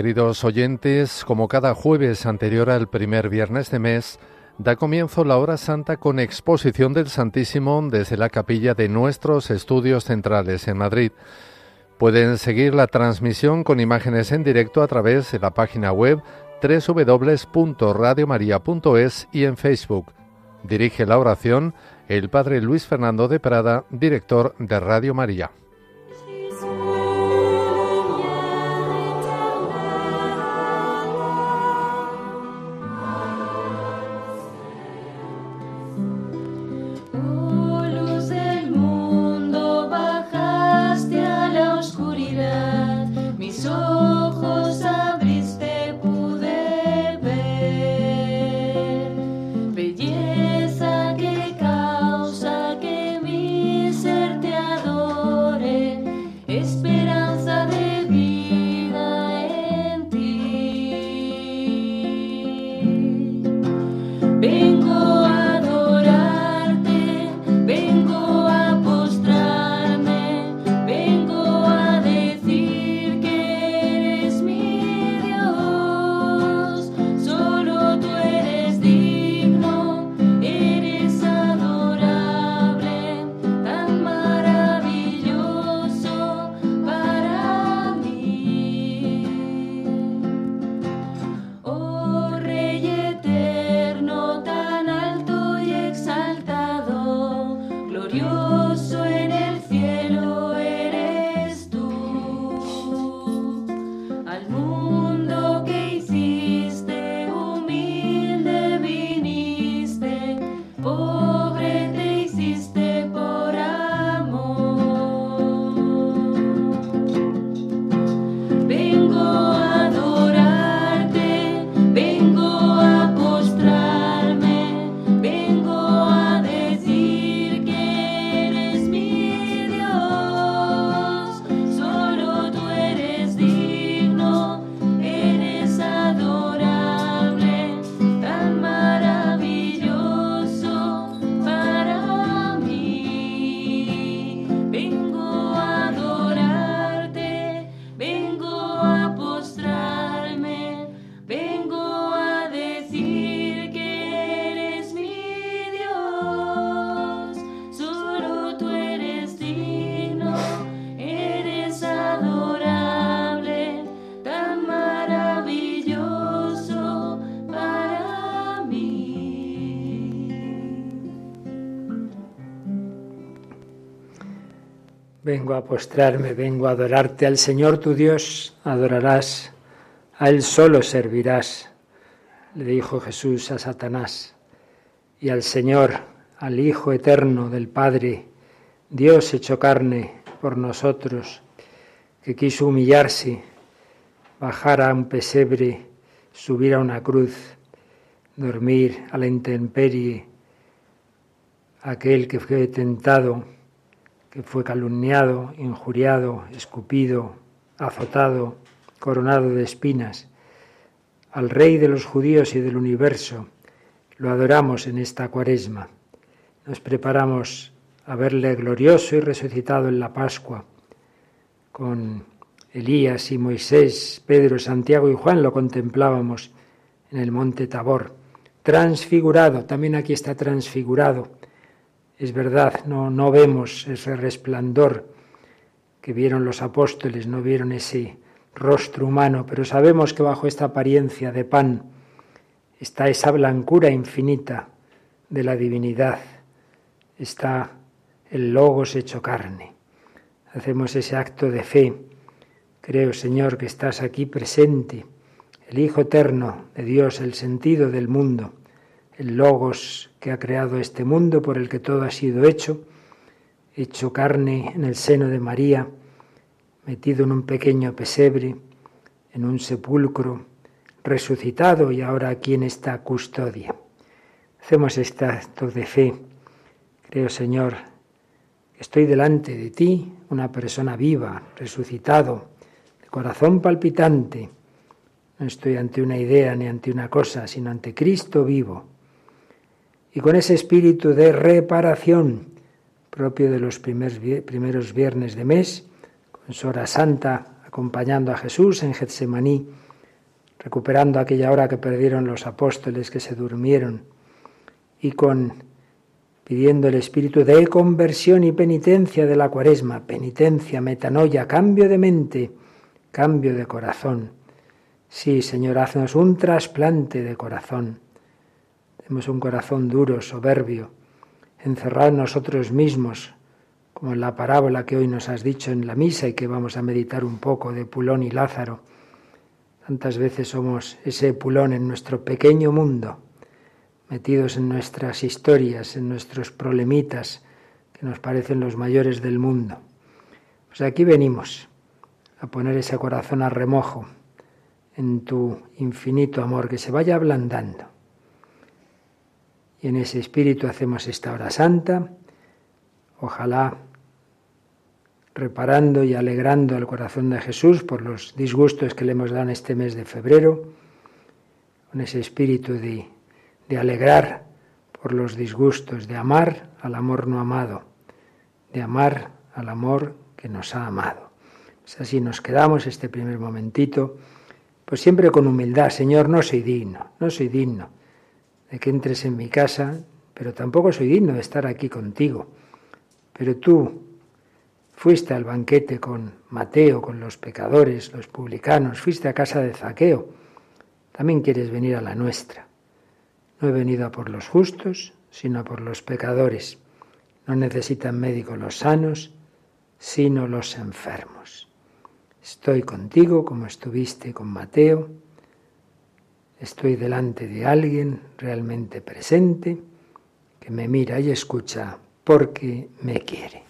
Queridos oyentes, como cada jueves anterior al primer viernes de mes, da comienzo la hora santa con exposición del Santísimo desde la capilla de nuestros estudios centrales en Madrid. Pueden seguir la transmisión con imágenes en directo a través de la página web www.radiomaria.es y en Facebook. Dirige la oración el Padre Luis Fernando de Prada, director de Radio María. Vengo a postrarme, vengo a adorarte al Señor tu Dios, adorarás, a Él solo servirás, le dijo Jesús a Satanás, y al Señor, al Hijo eterno del Padre, Dios hecho carne por nosotros, que quiso humillarse, bajar a un pesebre, subir a una cruz, dormir a la intemperie, aquel que fue tentado que fue calumniado, injuriado, escupido, azotado, coronado de espinas, al Rey de los judíos y del universo, lo adoramos en esta cuaresma. Nos preparamos a verle glorioso y resucitado en la Pascua. Con Elías y Moisés, Pedro, Santiago y Juan lo contemplábamos en el monte Tabor. Transfigurado, también aquí está transfigurado es verdad, no, no vemos ese resplandor que vieron los apóstoles, no vieron ese rostro humano, pero sabemos que bajo esta apariencia de pan está esa blancura infinita de la divinidad, está el Logos hecho carne. Hacemos ese acto de fe. Creo, Señor, que estás aquí presente, el Hijo eterno de Dios, el sentido del mundo el logos que ha creado este mundo por el que todo ha sido hecho, hecho carne en el seno de María, metido en un pequeño pesebre, en un sepulcro, resucitado y ahora aquí en esta custodia. Hacemos este acto de fe. Creo, Señor, que estoy delante de ti, una persona viva, resucitado, de corazón palpitante. No estoy ante una idea ni ante una cosa, sino ante Cristo vivo y con ese espíritu de reparación propio de los primeros viernes de mes, con su hora santa acompañando a Jesús en Getsemaní, recuperando aquella hora que perdieron los apóstoles que se durmieron y con pidiendo el espíritu de conversión y penitencia de la cuaresma, penitencia, metanoia, cambio de mente, cambio de corazón. Sí, Señor, haznos un trasplante de corazón. Tenemos un corazón duro, soberbio, encerrado en nosotros mismos, como en la parábola que hoy nos has dicho en la misa y que vamos a meditar un poco de Pulón y Lázaro. Tantas veces somos ese Pulón en nuestro pequeño mundo, metidos en nuestras historias, en nuestros problemitas, que nos parecen los mayores del mundo. Pues aquí venimos a poner ese corazón a remojo en tu infinito amor, que se vaya ablandando. Y en ese espíritu hacemos esta hora santa. Ojalá reparando y alegrando el corazón de Jesús por los disgustos que le hemos dado este mes de febrero, con ese espíritu de, de alegrar por los disgustos, de amar al amor no amado, de amar al amor que nos ha amado. Pues así nos quedamos este primer momentito, pues siempre con humildad, Señor, no soy digno, no soy digno de que entres en mi casa, pero tampoco soy digno de estar aquí contigo. Pero tú, Fuiste al banquete con Mateo, con los pecadores, los publicanos, fuiste a casa de Zaqueo. También quieres venir a la nuestra. No he venido a por los justos, sino por los pecadores. No necesitan médico los sanos, sino los enfermos. Estoy contigo como estuviste con Mateo. Estoy delante de alguien realmente presente que me mira y escucha porque me quiere.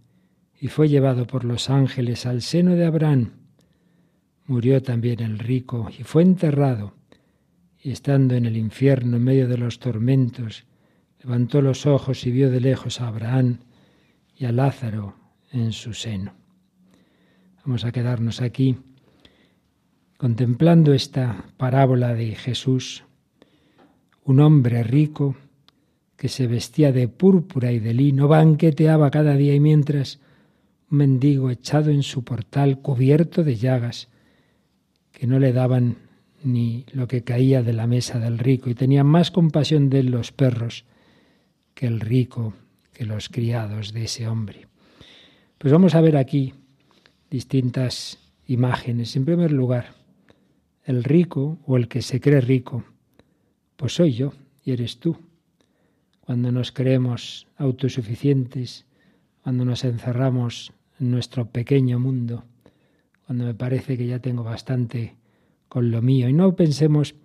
y fue llevado por los ángeles al seno de Abraham. Murió también el rico y fue enterrado, y estando en el infierno en medio de los tormentos, levantó los ojos y vio de lejos a Abraham y a Lázaro en su seno. Vamos a quedarnos aquí contemplando esta parábola de Jesús, un hombre rico que se vestía de púrpura y de lino, banqueteaba cada día y mientras un mendigo echado en su portal cubierto de llagas, que no le daban ni lo que caía de la mesa del rico, y tenían más compasión de los perros que el rico, que los criados de ese hombre. Pues vamos a ver aquí distintas imágenes. En primer lugar, el rico o el que se cree rico, pues soy yo y eres tú. Cuando nos creemos autosuficientes, cuando nos encerramos en nuestro pequeño mundo, cuando me parece que ya tengo bastante con lo mío. Y no pensemos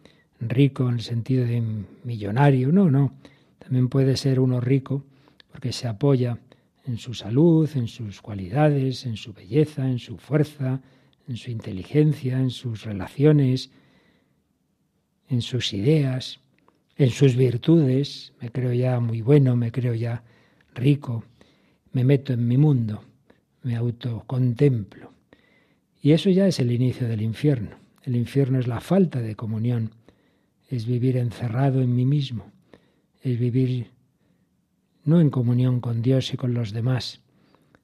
rico en el sentido de millonario, no, no. También puede ser uno rico porque se apoya en su salud, en sus cualidades, en su belleza, en su fuerza, en su inteligencia, en sus relaciones, en sus ideas, en sus virtudes. Me creo ya muy bueno, me creo ya rico, me meto en mi mundo, me autocontemplo. Y eso ya es el inicio del infierno. El infierno es la falta de comunión, es vivir encerrado en mí mismo, es vivir no en comunión con Dios y con los demás,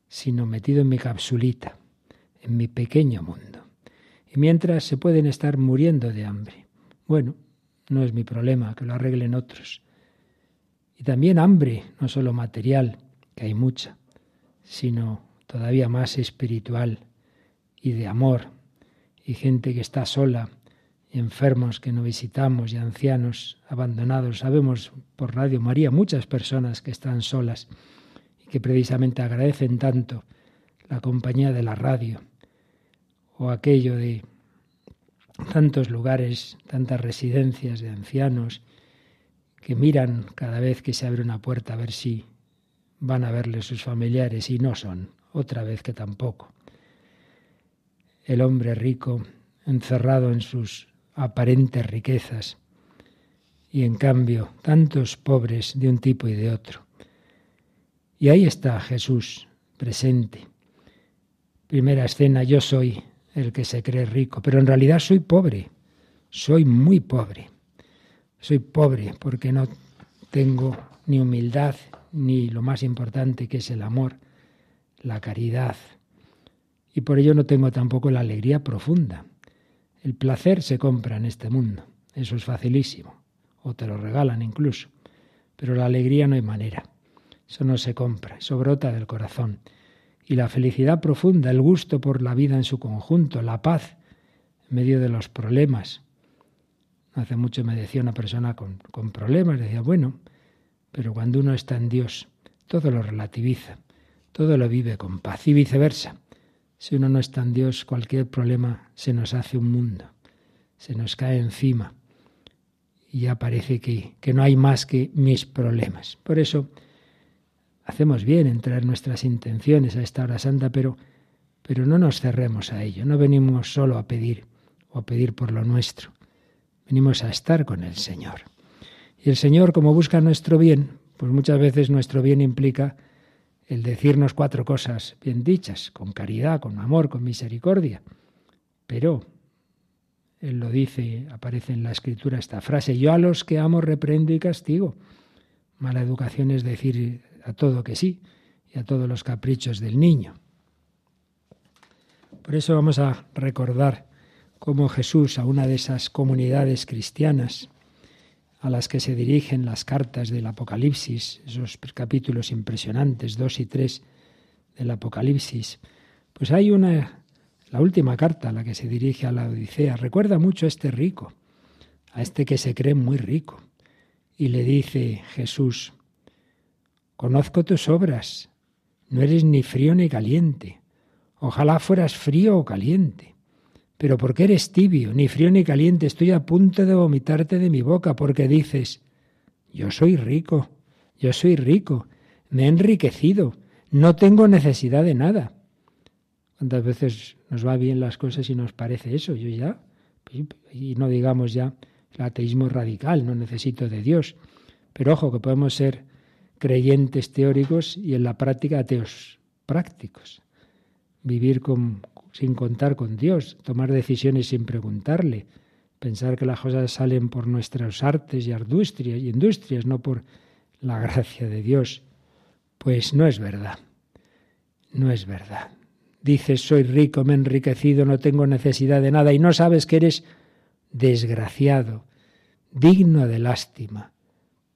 sino metido en mi capsulita, en mi pequeño mundo. Y mientras se pueden estar muriendo de hambre. Bueno, no es mi problema, que lo arreglen otros. Y también hambre, no solo material, que hay mucha, sino todavía más espiritual y de amor. Y gente que está sola, y enfermos que no visitamos, y ancianos abandonados. Sabemos por Radio María muchas personas que están solas y que precisamente agradecen tanto la compañía de la radio o aquello de tantos lugares, tantas residencias de ancianos que miran cada vez que se abre una puerta a ver si van a verle sus familiares y no son, otra vez que tampoco. El hombre rico encerrado en sus aparentes riquezas y en cambio tantos pobres de un tipo y de otro. Y ahí está Jesús presente. Primera escena, yo soy el que se cree rico, pero en realidad soy pobre, soy muy pobre. Soy pobre porque no tengo ni humildad, ni lo más importante que es el amor, la caridad. Y por ello no tengo tampoco la alegría profunda. El placer se compra en este mundo, eso es facilísimo, o te lo regalan incluso, pero la alegría no hay manera, eso no se compra, eso brota del corazón. Y la felicidad profunda, el gusto por la vida en su conjunto, la paz en medio de los problemas. Hace mucho me decía una persona con, con problemas, decía, bueno, pero cuando uno está en Dios, todo lo relativiza, todo lo vive con paz y viceversa. Si uno no está en Dios, cualquier problema se nos hace un mundo, se nos cae encima y ya parece que, que no hay más que mis problemas. Por eso, Hacemos bien en traer nuestras intenciones a esta hora santa, pero, pero no nos cerremos a ello. No venimos solo a pedir o a pedir por lo nuestro. Venimos a estar con el Señor. Y el Señor, como busca nuestro bien, pues muchas veces nuestro bien implica el decirnos cuatro cosas bien dichas, con caridad, con amor, con misericordia. Pero Él lo dice, aparece en la escritura esta frase, yo a los que amo reprendo y castigo. Mala educación es decir a todo que sí y a todos los caprichos del niño. Por eso vamos a recordar cómo Jesús a una de esas comunidades cristianas a las que se dirigen las cartas del Apocalipsis, esos capítulos impresionantes, dos y tres del Apocalipsis. Pues hay una, la última carta a la que se dirige a la Odisea, recuerda mucho a este rico, a este que se cree muy rico. Y le dice Jesús, conozco tus obras, no eres ni frío ni caliente. Ojalá fueras frío o caliente. Pero porque eres tibio, ni frío ni caliente, estoy a punto de vomitarte de mi boca, porque dices, yo soy rico, yo soy rico, me he enriquecido, no tengo necesidad de nada. ¿Cuántas veces nos va bien las cosas y nos parece eso? Yo ya, y no digamos ya el ateísmo radical, no necesito de Dios. Pero ojo, que podemos ser creyentes teóricos y en la práctica ateos prácticos. Vivir con, sin contar con Dios, tomar decisiones sin preguntarle, pensar que las cosas salen por nuestras artes y industrias, y industrias, no por la gracia de Dios. Pues no es verdad. No es verdad. Dices, soy rico, me he enriquecido, no tengo necesidad de nada y no sabes que eres desgraciado, digno de lástima,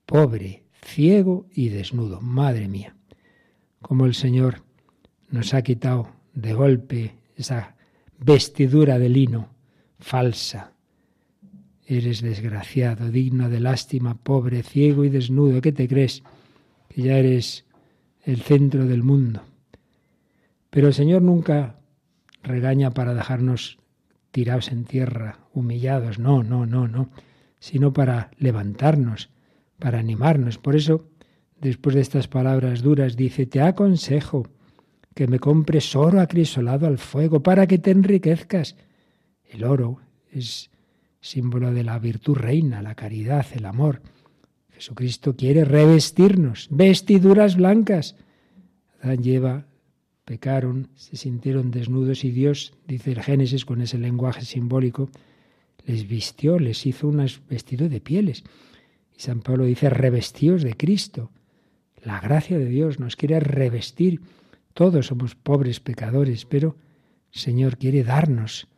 pobre, ciego y desnudo. Madre mía, como el Señor nos ha quitado de golpe esa vestidura de lino falsa. Eres desgraciado, digno de lástima, pobre, ciego y desnudo. ¿Qué te crees? Que ya eres el centro del mundo. Pero el Señor nunca regaña para dejarnos tirados en tierra, humillados. No, no, no, no. Sino para levantarnos, para animarnos. Por eso, después de estas palabras duras, dice, te aconsejo que me compres oro acrisolado al fuego para que te enriquezcas. El oro es símbolo de la virtud reina, la caridad, el amor. Jesucristo quiere revestirnos, vestiduras blancas. Adán lleva pecaron, se sintieron desnudos y Dios, dice el Génesis con ese lenguaje simbólico, les vistió, les hizo un vestido de pieles. Y San Pablo dice, revestíos de Cristo. La gracia de Dios nos quiere revestir. Todos somos pobres pecadores, pero Señor quiere darnos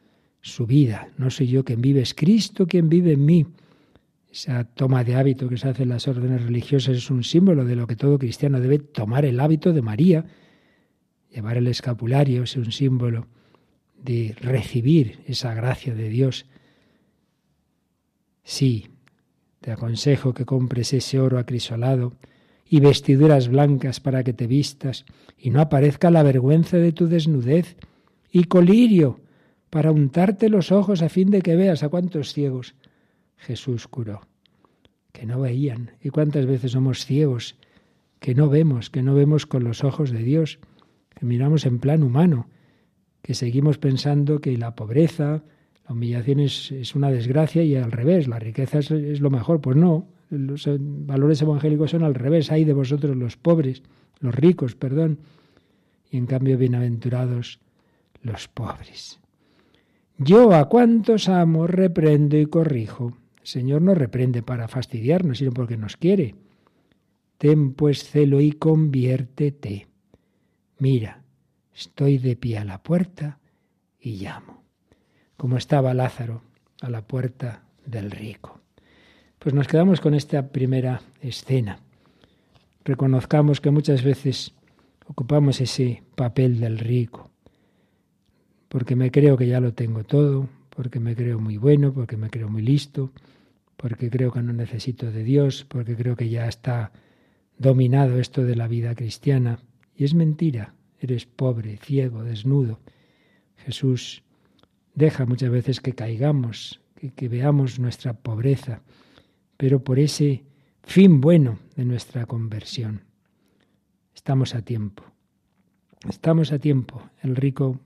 su vida. No soy yo quien vive, es Cristo quien vive en mí. Esa toma de hábito que se hace en las órdenes religiosas es un símbolo de lo que todo cristiano debe tomar el hábito de María, Llevar el escapulario es un símbolo de recibir esa gracia de Dios. Sí, te aconsejo que compres ese oro acrisolado y vestiduras blancas para que te vistas y no aparezca la vergüenza de tu desnudez y colirio para untarte los ojos a fin de que veas a cuántos ciegos Jesús curó, que no veían. ¿Y cuántas veces somos ciegos que no vemos, que no vemos con los ojos de Dios? que miramos en plan humano, que seguimos pensando que la pobreza, la humillación es, una desgracia y al revés, la riqueza es, lo mejor. Pues no, los valores evangélicos son al revés, hay de vosotros los pobres, los ricos, perdón, y en cambio bienaventurados los pobres. Yo a cuantos amo reprendo y corrijo. Señor no reprende para fastidiarnos, sino porque nos quiere. Ten pues celo y conviértete. Mira, estoy de pie a la puerta y llamo. Como estaba Lázaro a la puerta del rico. Pues nos quedamos con esta primera escena. Reconozcamos que muchas veces ocupamos ese papel del rico, porque me creo que ya lo tengo todo, porque me creo muy bueno, porque me creo muy listo, porque creo que no necesito de Dios, porque creo que ya está dominado esto de la vida cristiana. Y es mentira, eres pobre, ciego, desnudo. Jesús deja muchas veces que caigamos, que, veamos nuestra pobreza, pero por ese fin bueno de nuestra conversión. Estamos a tiempo. Estamos a tiempo. El rico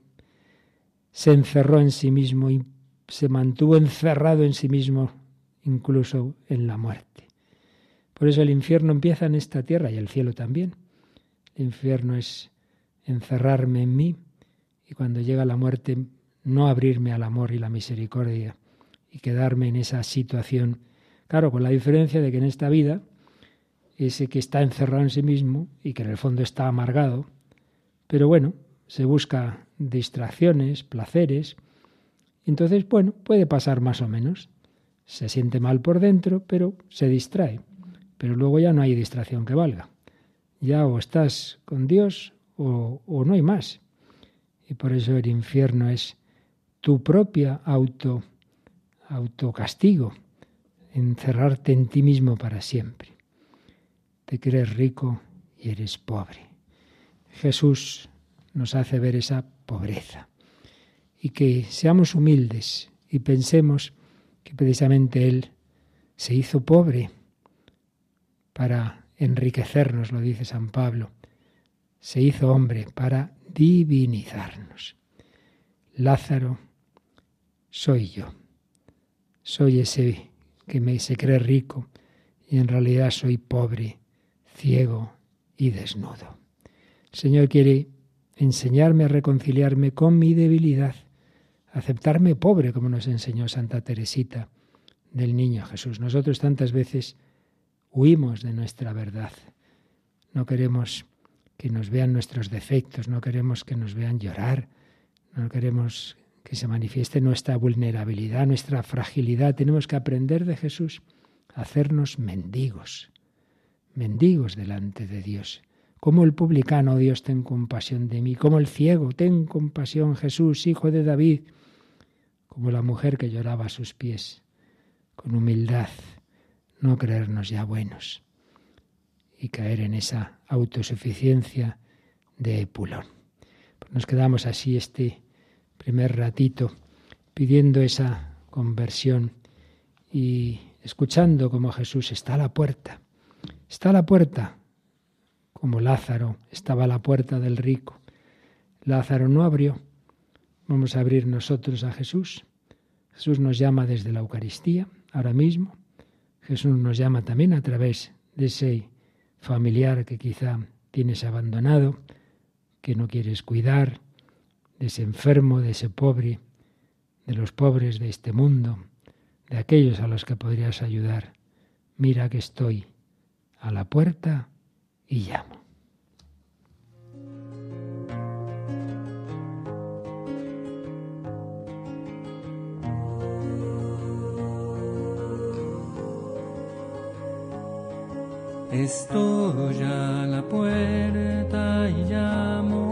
se encerró en sí mismo y se mantuvo encerrado en sí mismo, incluso en la muerte. Por eso el infierno empieza en esta tierra y el cielo también. El infierno es encerrarme en mí y cuando llega la muerte no abrirme al amor y la misericordia y quedarme en esa situación. Claro, con la diferencia de que en esta vida ese que está encerrado en sí mismo y que en el fondo está amargado, pero bueno, se busca distracciones, placeres, entonces, bueno, puede pasar más o menos. Se siente mal por dentro, pero se distrae. Pero luego ya no hay distracción que valga. Ya o estás con Dios o, no hay más. Y por eso el infierno es tu propia auto, autocastigo, encerrarte en ti mismo para siempre. Te crees rico y eres pobre. Jesús nos hace ver esa pobreza y que seamos humildes y pensemos que precisamente Él se hizo pobre para enriquecernos, lo dice San Pablo. Se hizo hombre para divinizarnos. Lázaro soy yo. Soy ese que me se cree rico y en realidad soy pobre, ciego y desnudo. El Señor quiere enseñarme a reconciliarme con mi debilidad, aceptarme pobre, como nos enseñó Santa Teresita del Niño Jesús. Nosotros tantas veces huimos de nuestra verdad. No queremos que nos vean nuestros defectos, no queremos que nos vean llorar, no queremos que se manifieste nuestra vulnerabilidad, nuestra fragilidad. Tenemos que aprender de Jesús a hacernos mendigos, mendigos delante de Dios. Como el publicano, Dios, ten compasión de mí. Como el ciego, ten compasión, Jesús, hijo de David. Como la mujer que lloraba a sus pies, con humildad, no creernos ya buenos y caer en esa autosuficiencia de Epulón. Pues nos quedamos así este primer ratito pidiendo esa conversión y escuchando como Jesús está a la puerta. Está a la puerta, como Lázaro estaba a la puerta del rico. Lázaro no abrió. Vamos a abrir nosotros a Jesús. Jesús nos llama desde la Eucaristía, ahora mismo. Jesús nos llama también a través de ese familiar que quizá tienes abandonado, que no quieres cuidar, de ese enfermo, de ese pobre, de los pobres de este mundo, de aquellos a los que podrías ayudar. Mira que estoy a la puerta y llamo. Estoy a la puerta y llamo,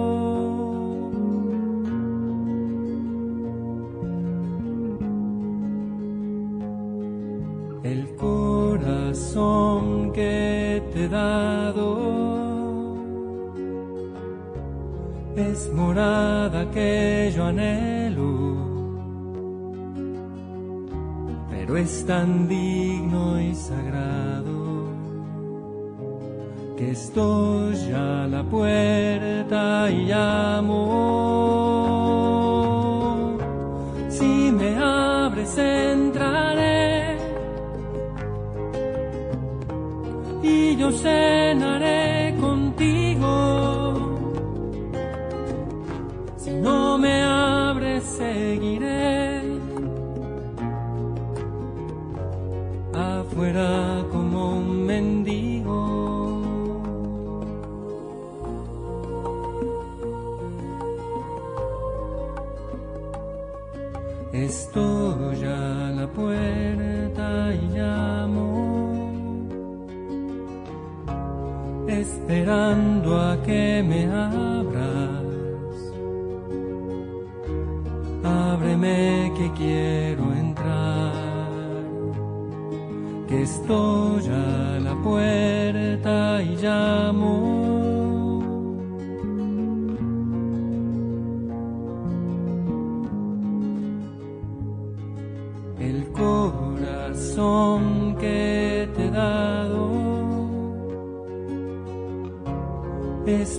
Morada que yo anhelo, pero es tan digno y sagrado que estoy a la puerta y llamo. Si me abres entraré. Y yo cenaré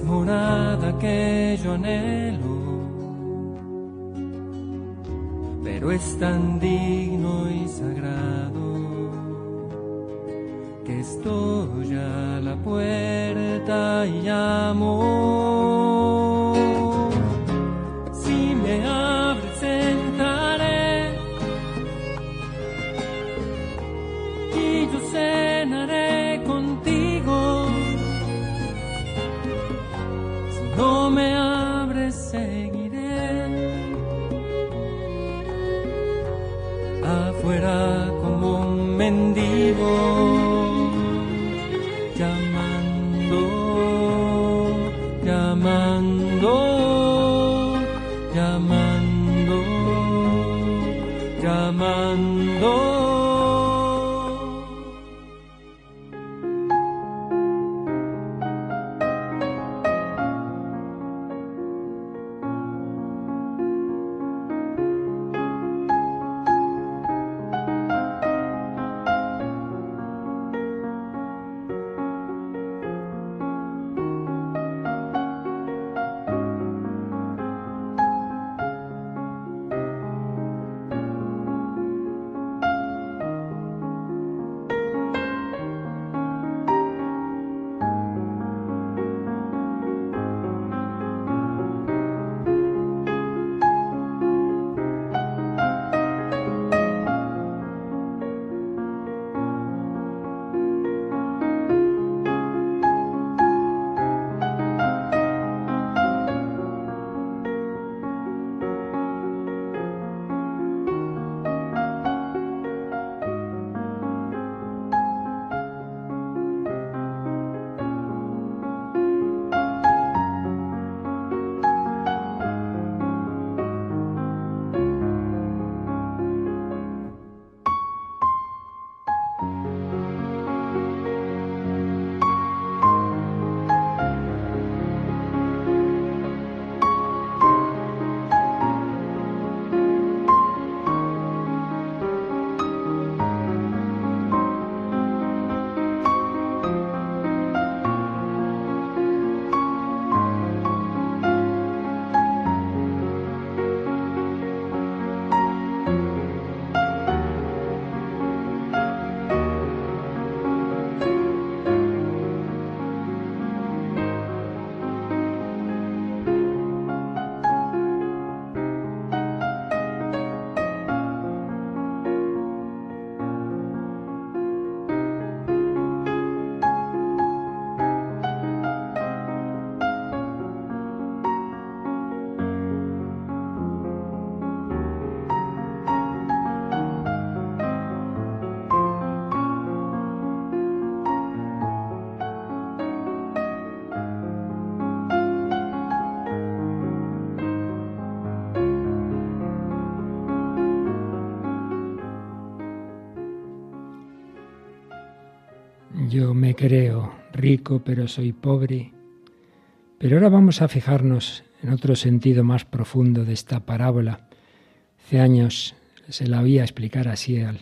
morada que yo anhelo, pero es tan digno y sagrado que estoy a la puerta y llamo. Creo rico, pero soy pobre. Pero ahora vamos a fijarnos en otro sentido más profundo de esta parábola. Hace años se la oía explicar así al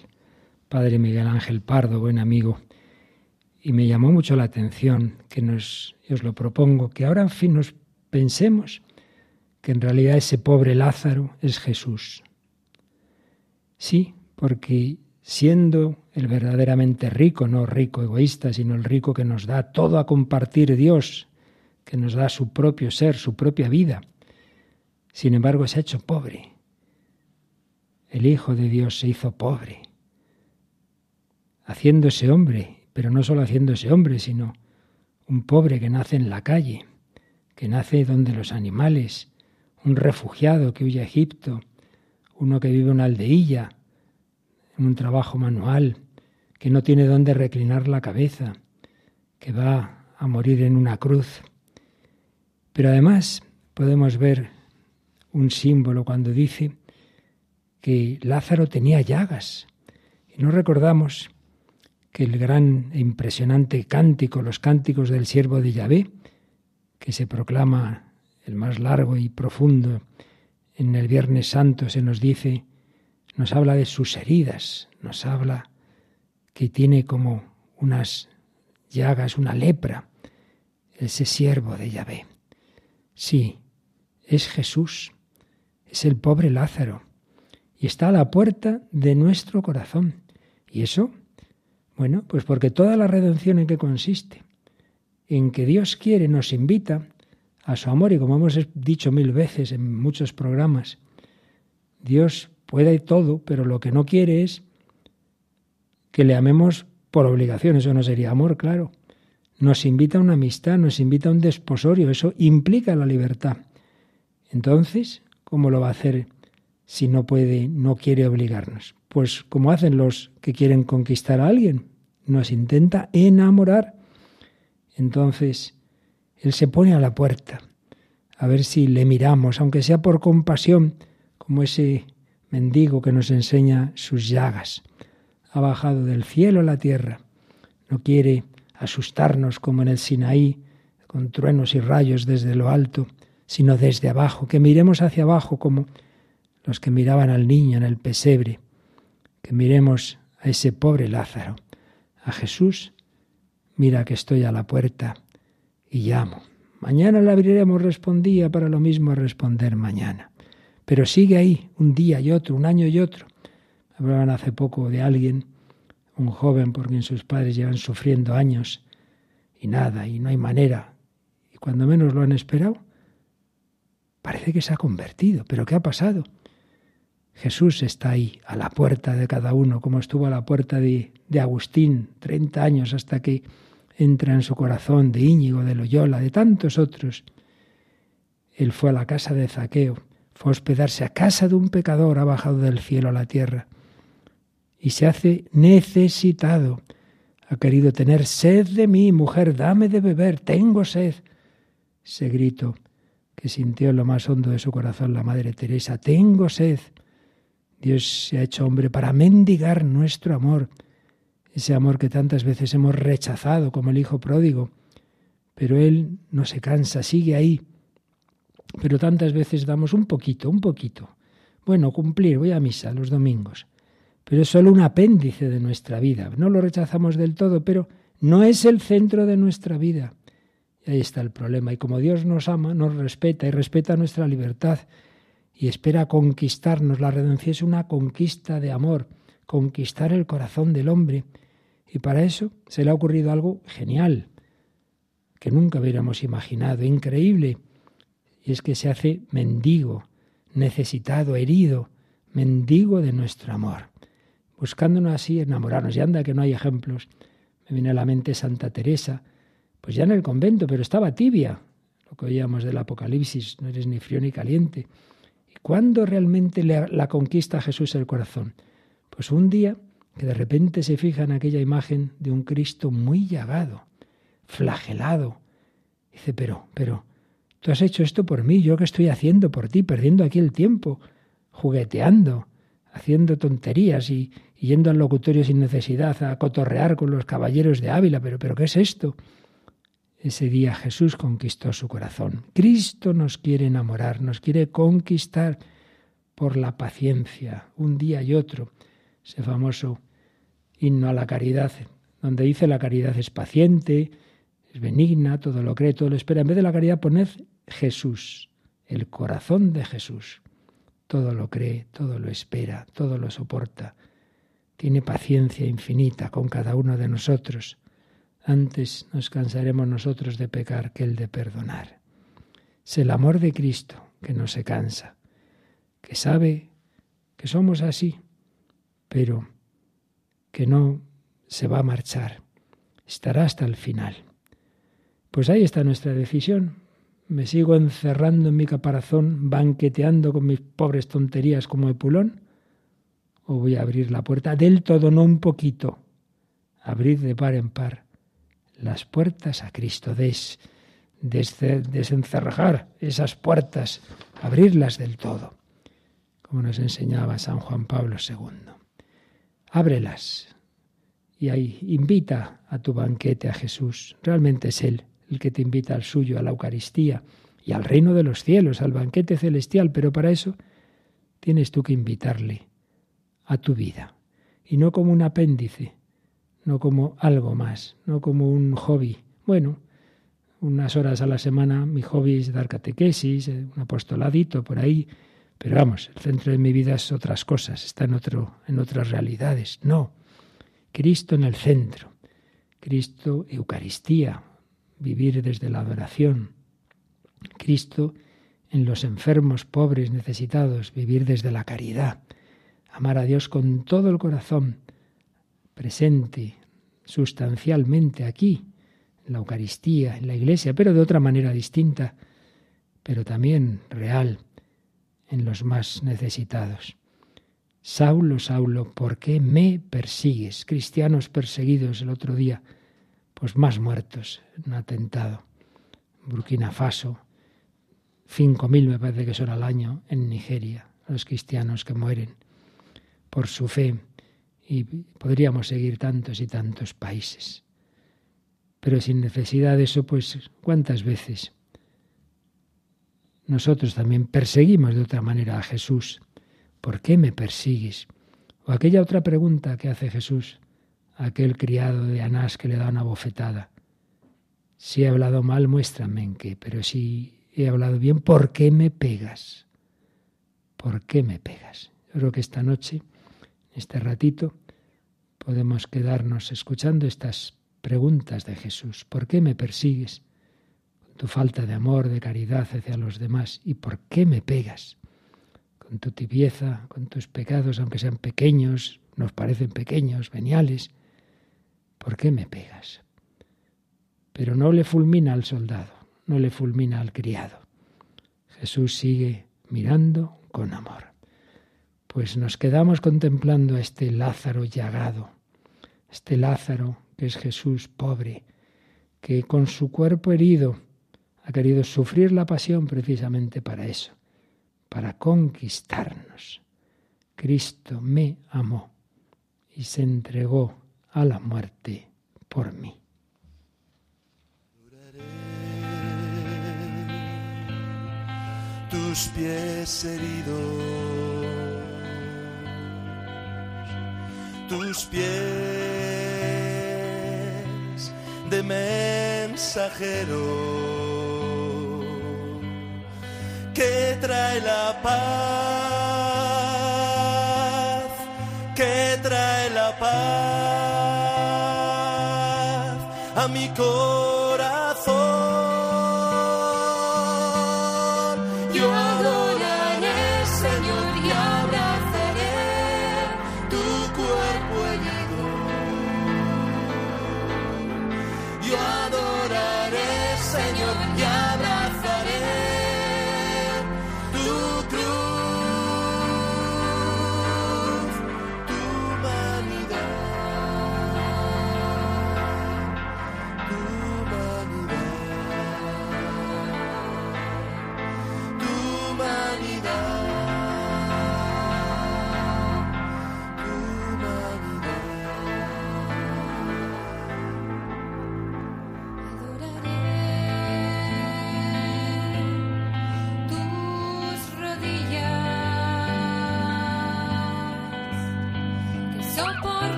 padre Miguel Ángel Pardo, buen amigo, y me llamó mucho la atención que nos, os lo propongo, que ahora en fin nos pensemos que en realidad ese pobre Lázaro es Jesús. Sí, porque siendo el verdaderamente rico, no rico egoísta, sino el rico que nos da todo a compartir Dios, que nos da su propio ser, su propia vida. Sin embargo, se ha hecho pobre. El Hijo de Dios se hizo pobre, haciéndose hombre, pero no solo haciéndose hombre, sino un pobre que nace en la calle, que nace donde los animales, un refugiado que huye a Egipto, uno que vive en una aldeilla, un trabajo manual, que no tiene dónde reclinar la cabeza, que va a morir en una cruz. Pero además podemos ver un símbolo cuando dice que Lázaro tenía llagas. Y no recordamos que el gran e impresionante cántico, los cánticos del siervo de Yahvé, que se proclama el más largo y profundo en el Viernes Santo, se nos dice nos habla de sus heridas, nos habla que tiene como unas llagas, una lepra, ese siervo de Yahvé. Sí, es Jesús, es el pobre Lázaro, y está a la puerta de nuestro corazón. ¿Y eso? Bueno, pues porque toda la redención en que consiste, en que Dios quiere, nos invita a su amor, y como hemos dicho mil veces en muchos programas, Dios puede todo, pero lo que no quiere es que le amemos por obligación. Eso no sería amor, claro. Nos invita a una amistad, nos invita a un desposorio. Eso implica la libertad. Entonces, ¿cómo lo va a hacer si no puede, no quiere obligarnos? Pues como hacen los que quieren conquistar a alguien, nos intenta enamorar. Entonces, Él se pone a la puerta, a ver si le miramos, aunque sea por compasión, como ese mendigo que nos enseña sus llagas. Ha bajado del cielo a la tierra. No quiere asustarnos como en el Sinaí, con truenos y rayos desde lo alto, sino desde abajo, que miremos hacia abajo como los que miraban al niño en el pesebre, que miremos a ese pobre Lázaro, a Jesús, mira que estoy a la puerta y llamo. Mañana la abriremos, respondía, para lo mismo responder mañana. Pero sigue ahí, un día y otro, un año y otro. Hablaban hace poco de alguien, un joven por quien sus padres llevan sufriendo años, y nada, y no hay manera. Y cuando menos lo han esperado, parece que se ha convertido. ¿Pero qué ha pasado? Jesús está ahí, a la puerta de cada uno, como estuvo a la puerta de, de Agustín, 30 años hasta que entra en su corazón, de Íñigo, de Loyola, de tantos otros. Él fue a la casa de Zaqueo, fue a hospedarse a casa de un pecador, ha bajado del cielo a la tierra y se hace necesitado. Ha querido tener sed de mí, mujer, dame de beber, tengo sed. Ese grito que sintió en lo más hondo de su corazón la Madre Teresa, tengo sed. Dios se ha hecho hombre para mendigar nuestro amor, ese amor que tantas veces hemos rechazado como el Hijo pródigo, pero Él no se cansa, sigue ahí. Pero tantas veces damos un poquito, un poquito. Bueno, cumplir, voy a misa los domingos pero es solo un apéndice de nuestra vida. No lo rechazamos del todo, pero no es el centro de nuestra vida. Y ahí está el problema. Y como Dios nos ama, nos respeta y respeta nuestra libertad y espera conquistarnos, la redención es una conquista de amor, conquistar el corazón del hombre. Y para eso se le ha ocurrido algo genial, que nunca hubiéramos imaginado, increíble. Y es que se hace mendigo, necesitado, herido, mendigo de nuestro amor buscándonos así enamorarnos. Y anda que no hay ejemplos. Me viene a la mente Santa Teresa, pues ya en el convento, pero estaba tibia, lo que oíamos del Apocalipsis, no eres ni frío ni caliente. ¿Y cuándo realmente la conquista Jesús el corazón? Pues un día que de repente se fija en aquella imagen de un Cristo muy llagado, flagelado. Dice, pero, pero, tú has hecho esto por mí, yo qué estoy haciendo por ti, perdiendo aquí el tiempo, jugueteando, haciendo tonterías y, yendo al locutorio sin necesidad a cotorrear con los caballeros de Ávila. Pero, pero ¿qué es esto? Ese día Jesús conquistó su corazón. Cristo nos quiere enamorar, nos quiere conquistar por la paciencia, un día y otro. Ese famoso himno a la caridad, donde dice la caridad es paciente, es benigna, todo lo cree, todo lo espera. En vez de la caridad poned Jesús, el corazón de Jesús. Todo lo cree, todo lo espera, todo lo soporta tiene paciencia infinita con cada uno de nosotros. Antes nos cansaremos nosotros de pecar que el de perdonar. Es el amor de Cristo que no se cansa, que sabe que somos así, pero que no se va a marchar, estará hasta el final. Pues ahí está nuestra decisión. ¿Me sigo encerrando en mi caparazón, banqueteando con mis pobres tonterías como Epulón? o voy a abrir la puerta del todo, no un poquito. Abrir de par en par las puertas a Cristo, des, desencerrar esas puertas, abrirlas del todo, como nos enseñaba San Juan Pablo II. Ábrelas y ahí invita a tu banquete a Jesús. Realmente es Él el que te invita al suyo, a la Eucaristía y al reino de los cielos, al banquete celestial, pero para eso tienes tú que invitarle a tu vida. Y no como un apéndice, no como algo más, no como un hobby. Bueno, unas horas a la semana mi hobby es dar catequesis, eh, un apostoladito por ahí, pero vamos, el centro de mi vida es otras cosas, está en, otro, en otras realidades. No, Cristo en el centro, Cristo Eucaristía, vivir desde la adoración, Cristo en los enfermos, pobres, necesitados, vivir desde la caridad amar a Dios con todo el corazón, presente sustancialmente aquí, en la Eucaristía, en la Iglesia, pero de otra manera distinta, pero también real, en los más necesitados. Saulo, Saulo, ¿por qué me persigues? Cristianos perseguidos el otro día, pues más muertos en un atentado. Burkina Faso, cinco mil me parece que son al año en Nigeria, los cristianos que mueren por su fe y podríamos seguir tantos y tantos países. Pero sin necesidad de eso, pues cuántas veces nosotros también perseguimos de otra manera a Jesús. ¿Por qué me persigues? O aquella otra pregunta que hace Jesús aquel criado de Anás que le da una bofetada. Si he hablado mal, muéstrame en qué, pero si he hablado bien, ¿por qué me pegas? ¿Por qué me pegas? Yo creo que esta noche, este ratito, podemos quedarnos escuchando estas preguntas de Jesús. ¿Por qué me persigues? Con tu falta de amor, de caridad hacia los demás. ¿Y por qué me pegas? Con tu tibieza, con tus pecados, aunque sean pequeños, nos parecen pequeños, veniales. ¿Por qué me pegas? Pero no le fulmina al soldado, no le fulmina al criado. Jesús sigue mirando con amor. Pues nos quedamos contemplando a este Lázaro llagado, este Lázaro que es Jesús pobre, que con su cuerpo herido ha querido sufrir la pasión precisamente para eso, para conquistarnos. Cristo me amó y se entregó a la muerte por mí. Tus pies heridos tus pies de mensajero que trae la paz, que trae la paz a mi corazón.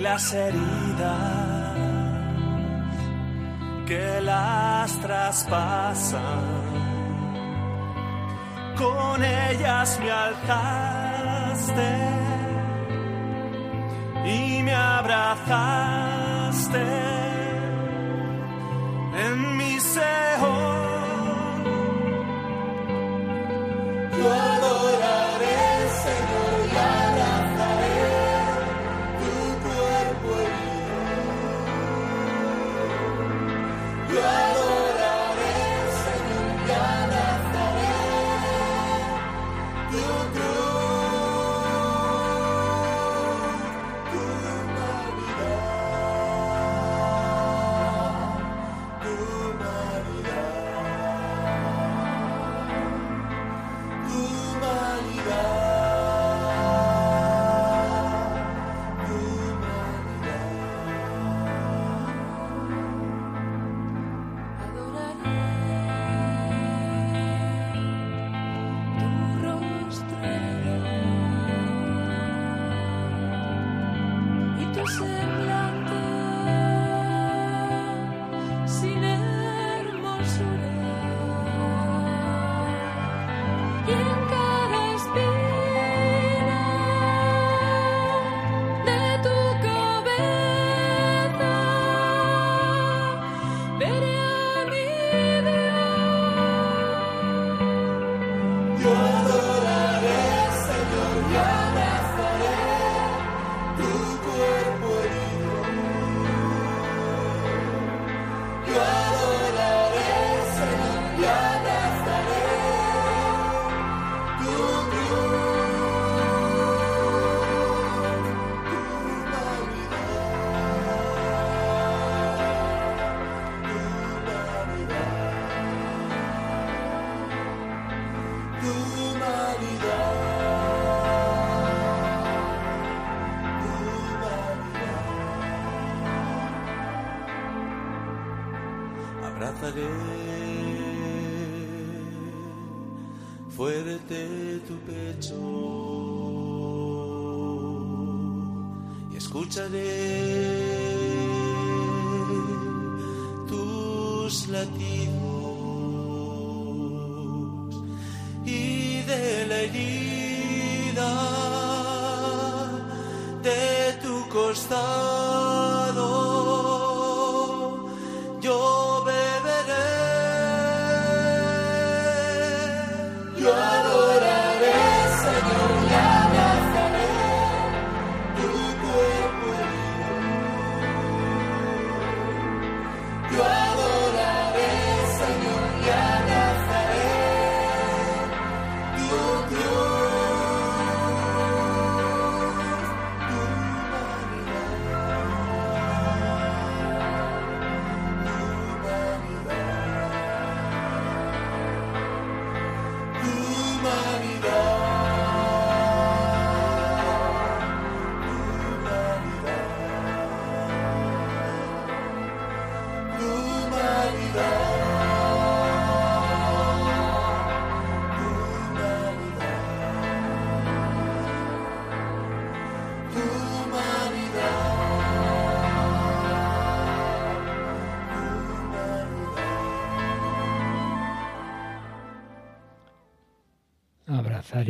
Las heridas que las traspasan, con ellas me alzaste y me abrazaste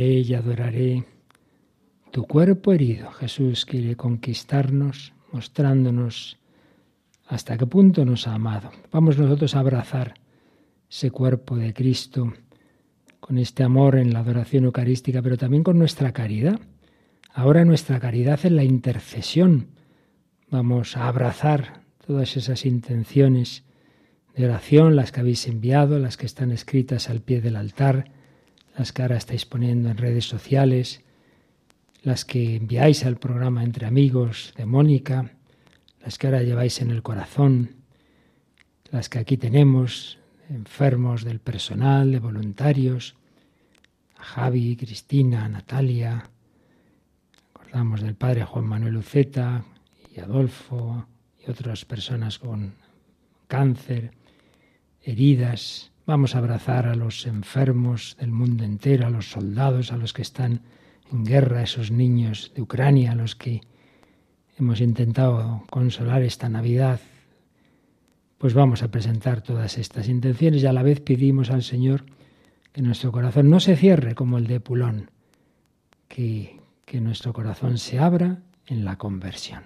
Y adoraré tu cuerpo herido. Jesús quiere conquistarnos, mostrándonos hasta qué punto nos ha amado. Vamos nosotros a abrazar ese cuerpo de Cristo con este amor en la adoración eucarística, pero también con nuestra caridad. Ahora nuestra caridad es la intercesión. Vamos a abrazar todas esas intenciones de oración, las que habéis enviado, las que están escritas al pie del altar, las que ahora estáis poniendo en redes sociales, las que enviáis al programa Entre Amigos de Mónica, las que ahora lleváis en el corazón, las que aquí tenemos, enfermos del personal, de voluntarios, a Javi, Cristina, Natalia, acordamos del padre Juan Manuel Uceta y Adolfo y otras personas con cáncer, heridas. Vamos a abrazar a los enfermos del mundo entero, a los soldados, a los que están en guerra, a esos niños de Ucrania, a los que hemos intentado consolar esta Navidad. Pues vamos a presentar todas estas intenciones y a la vez pedimos al Señor que nuestro corazón no se cierre como el de Pulón, que, que nuestro corazón se abra en la conversión.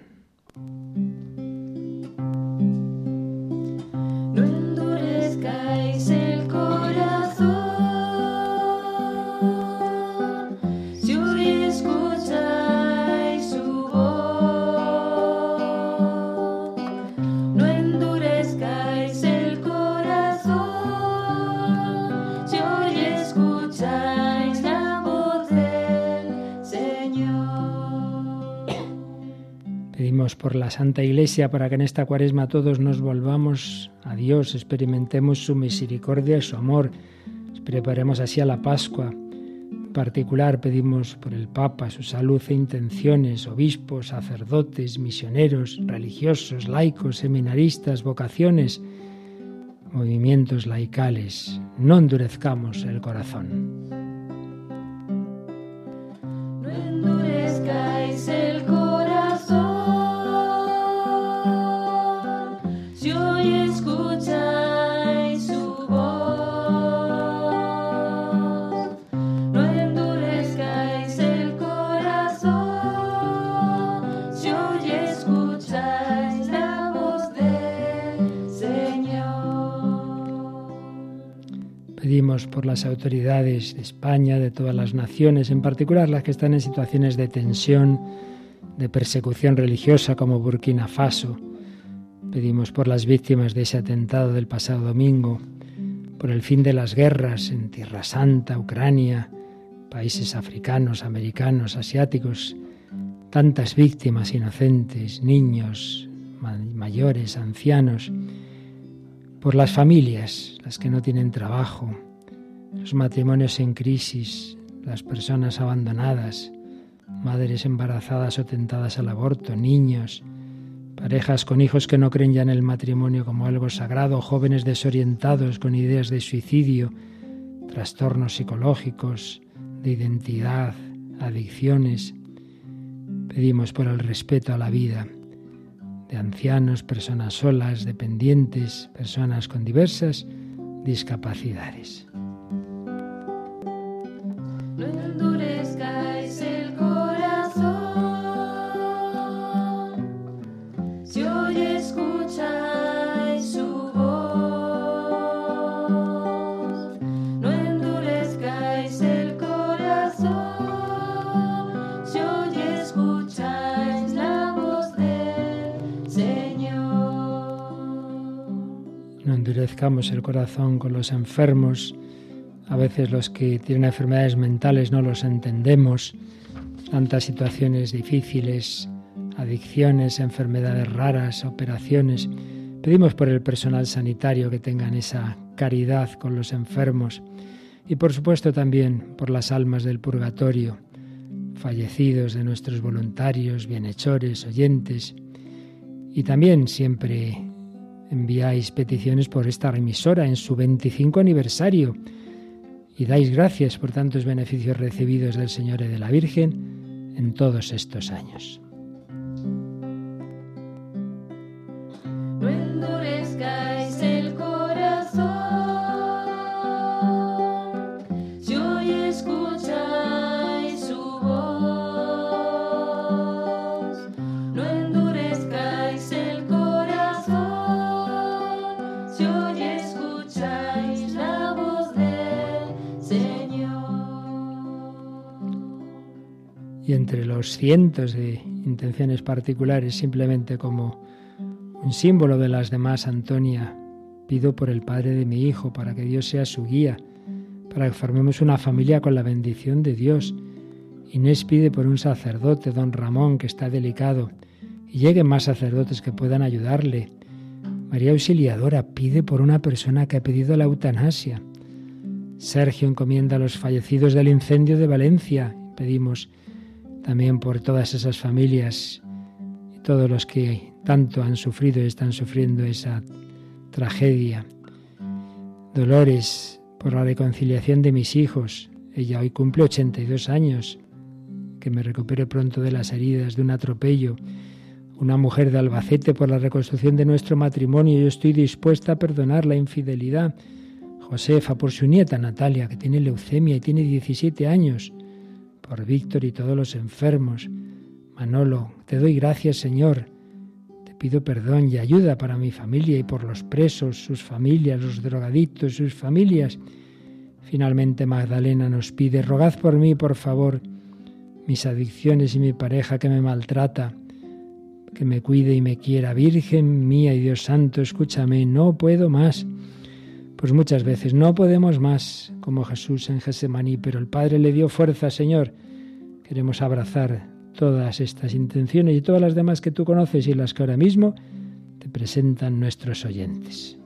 Por la Santa Iglesia para que en esta cuaresma todos nos volvamos a Dios, experimentemos su misericordia y su amor, preparemos así a la Pascua. En particular pedimos por el Papa, su salud e intenciones, obispos, sacerdotes, misioneros, religiosos, laicos, seminaristas, vocaciones, movimientos laicales. No endurezcamos el corazón. Por las autoridades de España, de todas las naciones, en particular las que están en situaciones de tensión, de persecución religiosa como Burkina Faso. Pedimos por las víctimas de ese atentado del pasado domingo, por el fin de las guerras en Tierra Santa, Ucrania, países africanos, americanos, asiáticos, tantas víctimas inocentes, niños, ma- mayores, ancianos. Por las familias, las que no tienen trabajo, los matrimonios en crisis, las personas abandonadas, madres embarazadas o tentadas al aborto, niños, parejas con hijos que no creen ya en el matrimonio como algo sagrado, jóvenes desorientados con ideas de suicidio, trastornos psicológicos, de identidad, adicciones. Pedimos por el respeto a la vida de ancianos, personas solas, dependientes, personas con diversas discapacidades. El corazón con los enfermos. A veces los que tienen enfermedades mentales no los entendemos. Tantas situaciones difíciles, adicciones, enfermedades raras, operaciones. Pedimos por el personal sanitario que tengan esa caridad con los enfermos y por supuesto también por las almas del purgatorio, fallecidos de nuestros voluntarios, bienhechores, oyentes. Y también siempre enviáis peticiones por esta remisora en su 25 aniversario y dais gracias por tantos beneficios recibidos del Señor y de la Virgen en todos estos años. Entre los cientos de intenciones particulares, simplemente como un símbolo de las demás, Antonia, pido por el padre de mi hijo, para que Dios sea su guía, para que formemos una familia con la bendición de Dios. Inés pide por un sacerdote, don Ramón, que está delicado, y lleguen más sacerdotes que puedan ayudarle. María Auxiliadora pide por una persona que ha pedido la eutanasia. Sergio encomienda a los fallecidos del incendio de Valencia. Pedimos también por todas esas familias y todos los que tanto han sufrido y están sufriendo esa tragedia. Dolores por la reconciliación de mis hijos. Ella hoy cumple 82 años. Que me recupere pronto de las heridas de un atropello. Una mujer de Albacete por la reconstrucción de nuestro matrimonio. Yo estoy dispuesta a perdonar la infidelidad. Josefa por su nieta Natalia, que tiene leucemia y tiene 17 años. Por Víctor y todos los enfermos. Manolo, te doy gracias, Señor. Te pido perdón y ayuda para mi familia y por los presos, sus familias, los drogadictos, sus familias. Finalmente Magdalena nos pide, rogad por mí, por favor, mis adicciones y mi pareja que me maltrata, que me cuide y me quiera. Virgen mía y Dios Santo, escúchame, no puedo más. Pues muchas veces no podemos más, como Jesús en Gesemaní, pero el Padre le dio fuerza, Señor. Queremos abrazar todas estas intenciones y todas las demás que tú conoces y las que ahora mismo te presentan nuestros oyentes.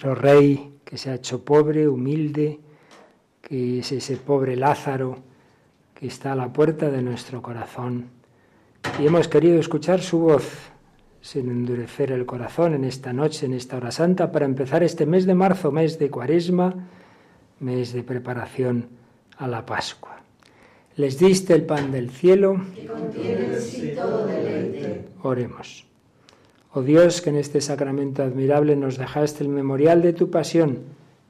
Nuestro Rey que se ha hecho pobre, humilde, que es ese pobre Lázaro que está a la puerta de nuestro corazón. Y hemos querido escuchar su voz sin endurecer el corazón en esta noche, en esta hora santa, para empezar este mes de marzo, mes de cuaresma, mes de preparación a la Pascua. Les diste el pan del cielo. Oremos. Oh Dios, que en este sacramento admirable nos dejaste el memorial de tu pasión,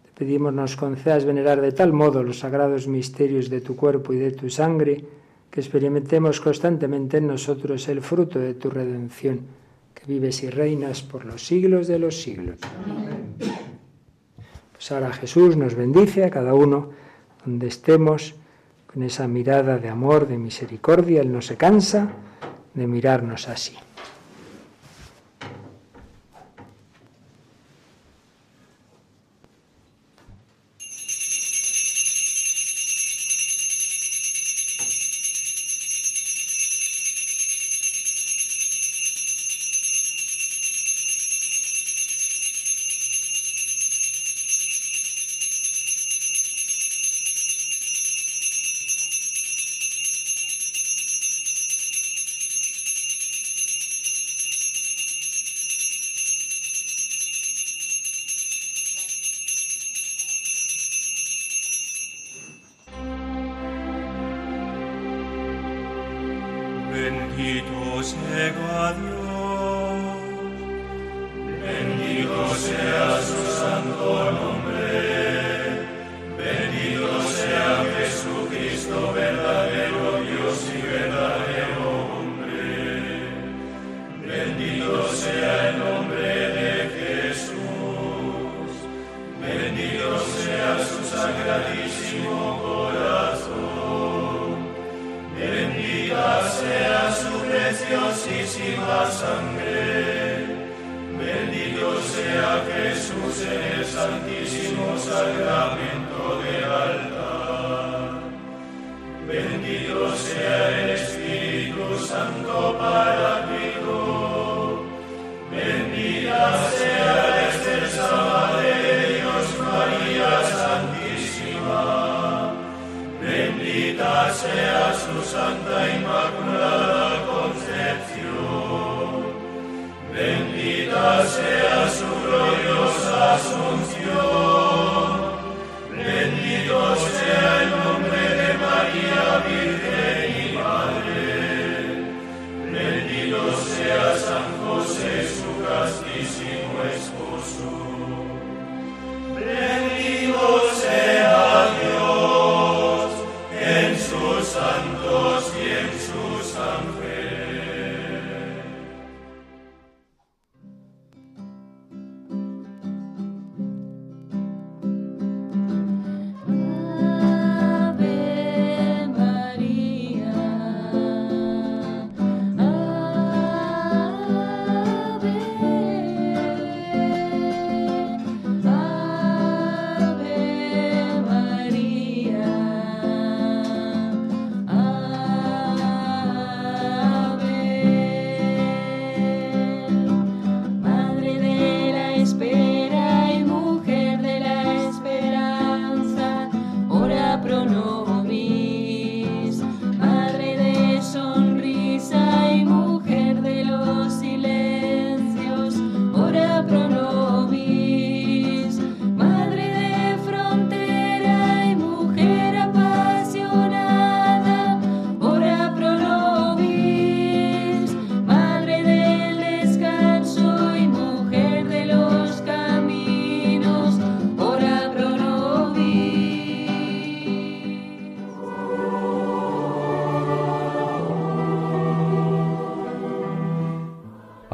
te pedimos nos concedas venerar de tal modo los sagrados misterios de tu cuerpo y de tu sangre, que experimentemos constantemente en nosotros el fruto de tu redención, que vives y reinas por los siglos de los siglos. Pues ahora Jesús nos bendice a cada uno donde estemos con esa mirada de amor, de misericordia. Él no se cansa de mirarnos así.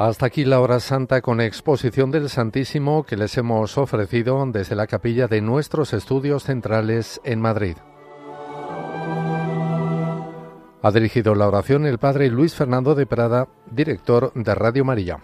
Hasta aquí la hora santa con exposición del Santísimo que les hemos ofrecido desde la capilla de nuestros estudios centrales en Madrid. Ha dirigido la oración el padre Luis Fernando de Prada, director de Radio María.